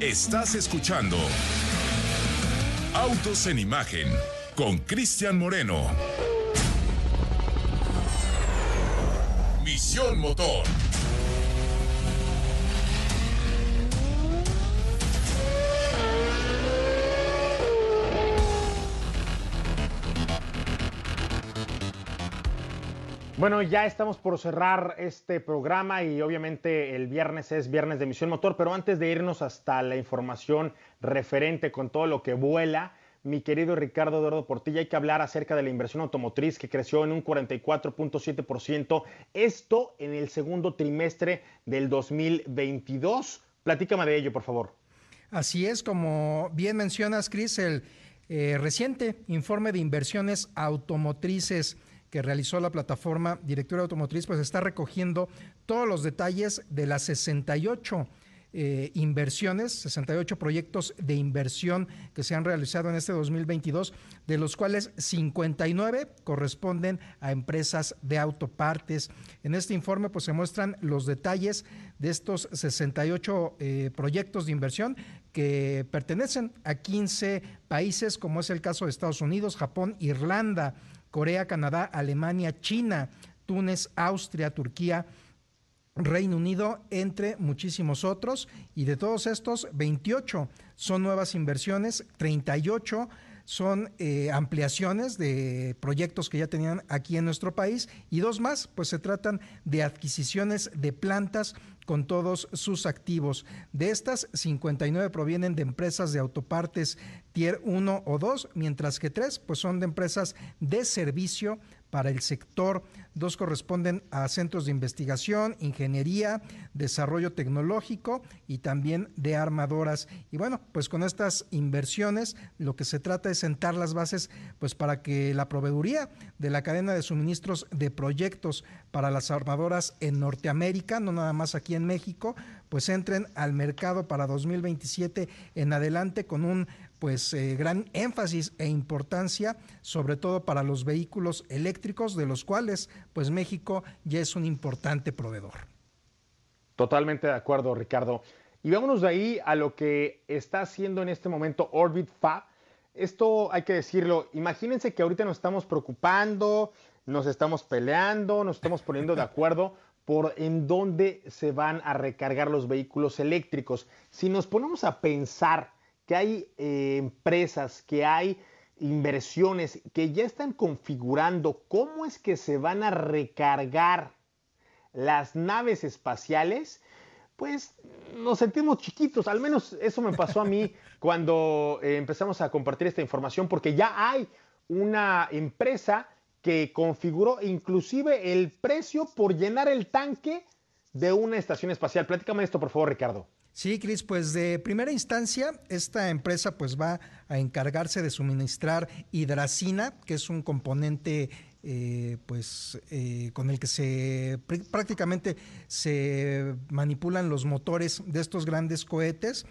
Estás escuchando Autos en Imagen con Cristian Moreno. Misión Motor. Bueno, ya estamos por cerrar este programa y obviamente el viernes es viernes de Misión Motor, pero antes de irnos hasta la información referente con todo lo que vuela, mi querido Ricardo Eduardo Portilla, hay que hablar acerca de la inversión automotriz que creció en un 44.7%, esto en el segundo trimestre del 2022. Platícame de ello, por favor. Así es, como bien mencionas, Cris, el eh, reciente informe de inversiones automotrices que realizó la plataforma Directora Automotriz, pues está recogiendo todos los detalles de las 68 eh, inversiones, 68 proyectos de inversión que se han realizado en este 2022, de los cuales 59 corresponden a empresas de autopartes. En este informe pues se muestran los detalles de estos 68 eh, proyectos de inversión que pertenecen a 15 países, como es el caso de Estados Unidos, Japón, Irlanda, Corea, Canadá, Alemania, China, Túnez, Austria, Turquía, Reino Unido, entre muchísimos otros. Y de todos estos, 28 son nuevas inversiones, 38 son eh, ampliaciones de proyectos que ya tenían aquí en nuestro país y dos más, pues se tratan de adquisiciones de plantas con todos sus activos. De estas, 59 provienen de empresas de autopartes tier 1 o 2, mientras que tres pues son de empresas de servicio para el sector. Dos corresponden a centros de investigación, ingeniería, desarrollo tecnológico y también de armadoras. Y bueno, pues con estas inversiones lo que se trata es sentar las bases pues para que la proveeduría de la cadena de suministros de proyectos para las armadoras en Norteamérica, no nada más aquí en México, pues entren al mercado para 2027 en adelante con un pues eh, gran énfasis e importancia, sobre todo para los vehículos eléctricos, de los cuales pues México ya es un importante proveedor. Totalmente de acuerdo, Ricardo. Y vámonos de ahí a lo que está haciendo en este momento Orbit Fab. Esto hay que decirlo, imagínense que ahorita nos estamos preocupando, nos estamos peleando, nos estamos poniendo de acuerdo por en dónde se van a recargar los vehículos eléctricos. Si nos ponemos a pensar que hay eh, empresas, que hay inversiones que ya están configurando cómo es que se van a recargar las naves espaciales, pues nos sentimos chiquitos. Al menos eso me pasó a mí cuando eh, empezamos a compartir esta información, porque ya hay una empresa que configuró inclusive el precio por llenar el tanque de una estación espacial. Platícame esto, por favor, Ricardo. Sí, Cris, pues de primera instancia, esta empresa pues va a encargarse de suministrar hidracina, que es un componente eh, pues eh, con el que se prácticamente se manipulan los motores de estos grandes cohetes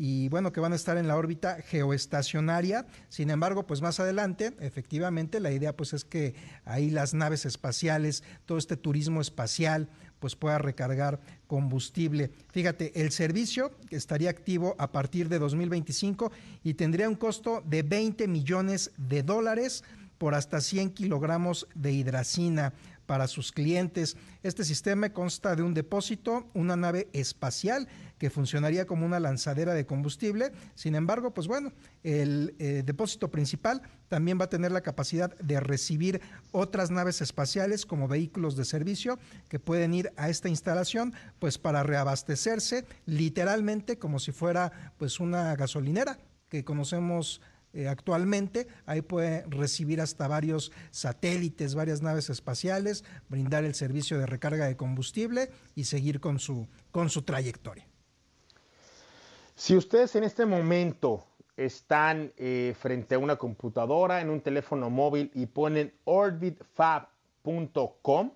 y bueno, que van a estar en la órbita geoestacionaria. Sin embargo, pues más adelante, efectivamente, la idea pues es que ahí las naves espaciales, todo este turismo espacial, pues pueda recargar combustible. Fíjate, el servicio estaría activo a partir de 2025 y tendría un costo de 20 millones de dólares por hasta 100 kilogramos de hidracina para sus clientes. Este sistema consta de un depósito, una nave espacial que funcionaría como una lanzadera de combustible. Sin embargo, pues bueno, el eh, depósito principal también va a tener la capacidad de recibir otras naves espaciales como vehículos de servicio que pueden ir a esta instalación pues para reabastecerse literalmente como si fuera pues una gasolinera que conocemos eh, actualmente. Ahí puede recibir hasta varios satélites, varias naves espaciales, brindar el servicio de recarga de combustible y seguir con su, con su trayectoria. Si ustedes en este momento están eh, frente a una computadora, en un teléfono móvil y ponen orbitfab.com,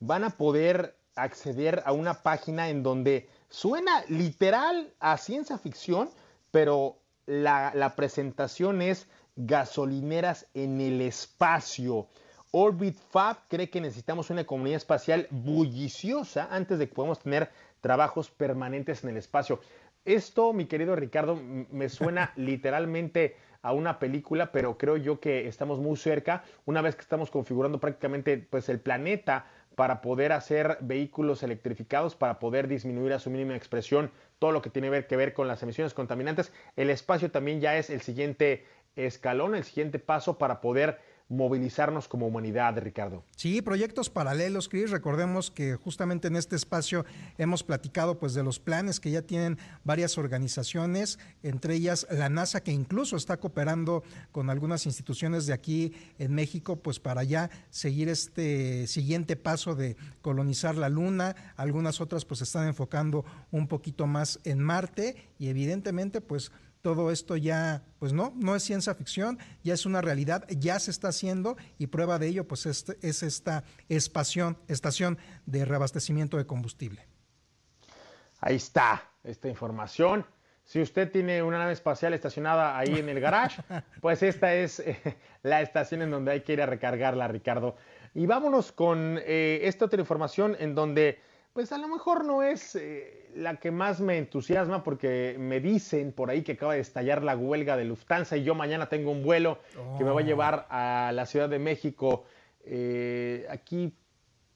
van a poder acceder a una página en donde suena literal a ciencia ficción, pero la, la presentación es gasolineras en el espacio. Orbit Fab cree que necesitamos una comunidad espacial bulliciosa antes de que podamos tener trabajos permanentes en el espacio. Esto, mi querido Ricardo, me suena literalmente a una película, pero creo yo que estamos muy cerca, una vez que estamos configurando prácticamente pues, el planeta para poder hacer vehículos electrificados, para poder disminuir a su mínima expresión todo lo que tiene que ver con las emisiones contaminantes. El espacio también ya es el siguiente escalón, el siguiente paso para poder movilizarnos como humanidad, Ricardo. Sí, proyectos paralelos, Chris. Recordemos que justamente en este espacio hemos platicado pues de los planes que ya tienen varias organizaciones, entre ellas la NASA, que incluso está cooperando con algunas instituciones de aquí en México, pues para ya seguir este siguiente paso de colonizar la Luna. Algunas otras pues están enfocando un poquito más en Marte y evidentemente pues todo esto ya, pues no, no es ciencia ficción, ya es una realidad, ya se está haciendo y prueba de ello, pues es, es esta espación, estación de reabastecimiento de combustible. Ahí está esta información. Si usted tiene una nave espacial estacionada ahí en el garage, pues esta es eh, la estación en donde hay que ir a recargarla, Ricardo. Y vámonos con eh, esta otra información en donde pues a lo mejor no es eh, la que más me entusiasma porque me dicen por ahí que acaba de estallar la huelga de Lufthansa y yo mañana tengo un vuelo que me va a oh. llevar a la Ciudad de México eh, aquí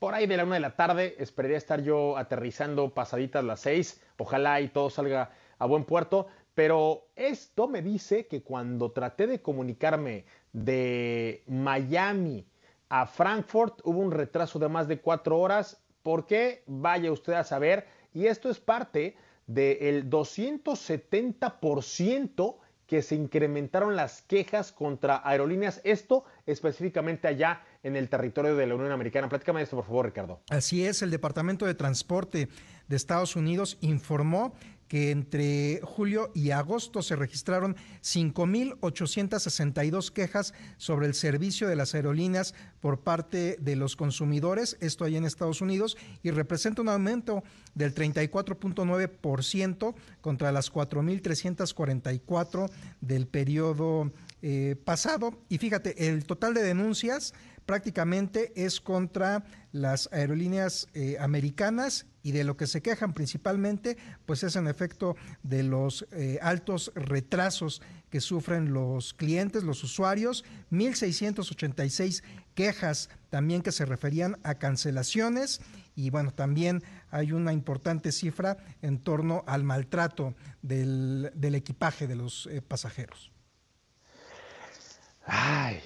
por ahí de la una de la tarde. Esperaría estar yo aterrizando pasaditas las seis. Ojalá y todo salga a buen puerto. Pero esto me dice que cuando traté de comunicarme de Miami a Frankfurt hubo un retraso de más de cuatro horas ¿Por qué? Vaya usted a saber. Y esto es parte del 270% que se incrementaron las quejas contra aerolíneas. Esto específicamente allá en el territorio de la Unión Americana. Platícame esto, por favor, Ricardo. Así es, el Departamento de Transporte de Estados Unidos informó que entre julio y agosto se registraron 5.862 quejas sobre el servicio de las aerolíneas por parte de los consumidores, esto ahí en Estados Unidos, y representa un aumento del 34.9% contra las 4.344 del periodo eh, pasado. Y fíjate, el total de denuncias prácticamente es contra las aerolíneas eh, americanas y de lo que se quejan principalmente, pues es en efecto de los eh, altos retrasos que sufren los clientes, los usuarios, 1.686 quejas también que se referían a cancelaciones y bueno, también hay una importante cifra en torno al maltrato del, equipaje de los eh, pasajeros. Ay,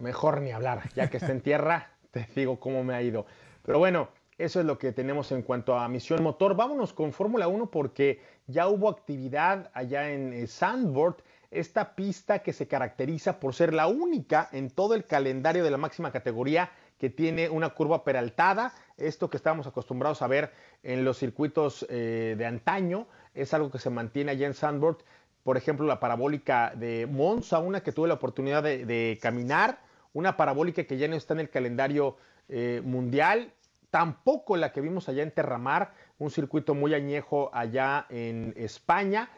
mejor ni hablar, ya que está en tierra, te digo cómo me ha ido. Pero bueno, eso es lo que tenemos en cuanto a misión motor. Vámonos con Fórmula 1 porque ya hubo actividad allá en eh, Sandboard, esta pista que se caracteriza por ser la única en todo el calendario de la máxima categoría que tiene una curva peraltada. Esto que estábamos acostumbrados a ver en los circuitos eh, de antaño es algo que se mantiene allá en Sandboard por ejemplo, la parabólica de Monza, una que tuve la oportunidad de, caminar, una parabólica que ya no está en el calendario eh, mundial, tampoco la que vimos allá en Terramar, un circuito muy añejo allá en España.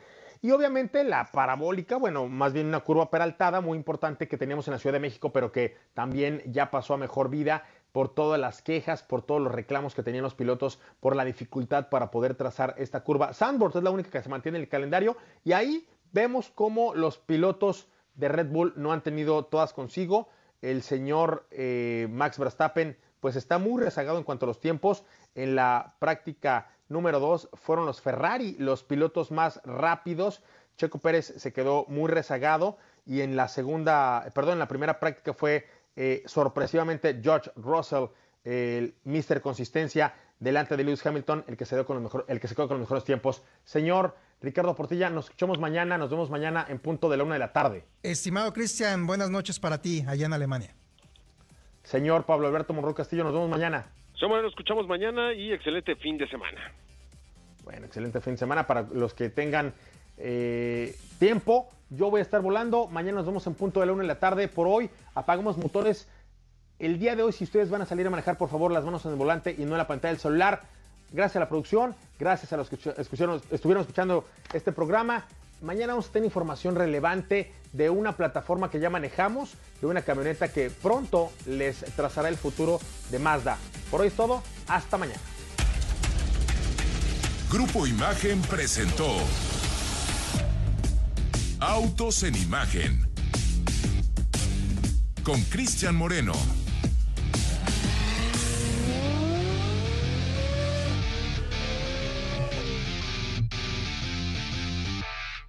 Y obviamente la parabólica, bueno, más bien una curva peraltada muy importante que teníamos en la Ciudad de México, pero que también ya pasó a mejor vida por todas las quejas, por todos los reclamos que tenían los pilotos, por la dificultad para poder trazar esta curva. Sandboard es la única que se mantiene en el calendario y ahí Vemos cómo los pilotos de Red Bull no han tenido todas consigo. El señor eh, Max Verstappen pues está muy rezagado en cuanto a los tiempos. En la práctica número 2 fueron los Ferrari los pilotos más rápidos. Checo Pérez se quedó muy rezagado y en la segunda, perdón, en la primera práctica fue eh, sorpresivamente George Russell, el Mister Consistencia, delante de Lewis Hamilton, el que se, con los el que se quedó con los mejores tiempos. Señor Ricardo Portilla, nos escuchamos mañana, nos vemos mañana en punto de la una de la tarde. Estimado Cristian, buenas noches para ti allá en Alemania. Señor Pablo Alberto Monroy Castillo, nos vemos mañana. Somos, nos escuchamos mañana y excelente fin de semana. Bueno, excelente fin de semana para los que tengan eh, tiempo. Yo voy a estar volando. Mañana nos vemos en punto de la una de la tarde. Por hoy, apagamos motores. El día de hoy, si ustedes van a salir a manejar, por favor, las manos en el volante y no en la pantalla del celular gracias a la producción, gracias a los que estuvieron escuchando este programa. Mañana vamos a tener información relevante de una plataforma que ya manejamos, de una camioneta que pronto les trazará el futuro de Mazda. Por hoy es todo, hasta mañana. Grupo Imagen presentó Autos en imagen. Con Cristian Moreno.